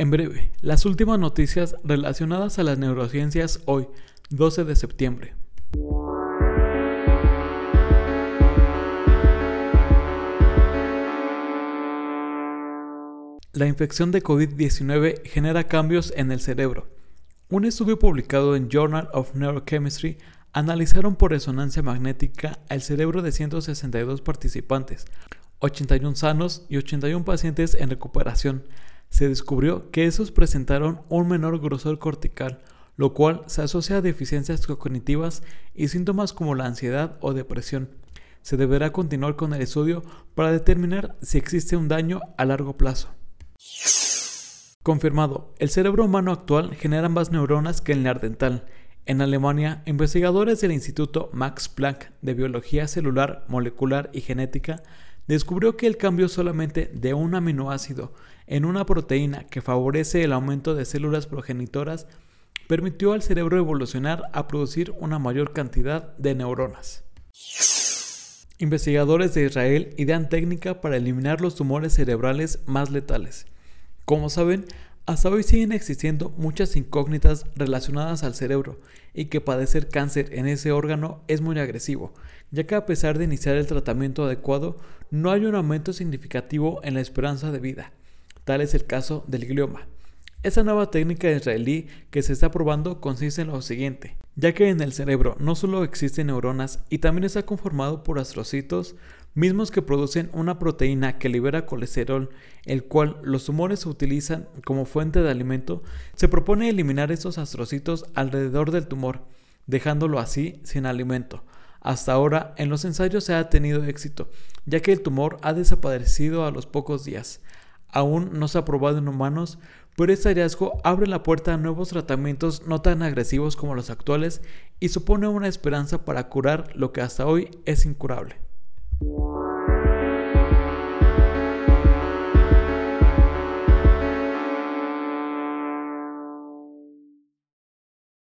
En breve, las últimas noticias relacionadas a las neurociencias hoy, 12 de septiembre. La infección de COVID-19 genera cambios en el cerebro. Un estudio publicado en Journal of Neurochemistry analizaron por resonancia magnética el cerebro de 162 participantes, 81 sanos y 81 pacientes en recuperación, se descubrió que esos presentaron un menor grosor cortical, lo cual se asocia a deficiencias cognitivas y síntomas como la ansiedad o depresión. Se deberá continuar con el estudio para determinar si existe un daño a largo plazo. Confirmado, el cerebro humano actual genera más neuronas que el neandertal. En Alemania, investigadores del Instituto Max Planck de Biología Celular, Molecular y Genética descubrió que el cambio solamente de un aminoácido en una proteína que favorece el aumento de células progenitoras permitió al cerebro evolucionar a producir una mayor cantidad de neuronas. Investigadores de Israel idean técnica para eliminar los tumores cerebrales más letales. Como saben, hasta hoy siguen existiendo muchas incógnitas relacionadas al cerebro y que padecer cáncer en ese órgano es muy agresivo, ya que a pesar de iniciar el tratamiento adecuado, no hay un aumento significativo en la esperanza de vida. Tal es el caso del glioma. Esa nueva técnica israelí que se está probando consiste en lo siguiente, ya que en el cerebro no solo existen neuronas y también está conformado por astrocitos, mismos que producen una proteína que libera colesterol, el cual los tumores utilizan como fuente de alimento, se propone eliminar estos astrocitos alrededor del tumor, dejándolo así sin alimento. Hasta ahora en los ensayos se ha tenido éxito, ya que el tumor ha desaparecido a los pocos días. Aún no se ha probado en humanos, pero este hallazgo abre la puerta a nuevos tratamientos no tan agresivos como los actuales y supone una esperanza para curar lo que hasta hoy es incurable.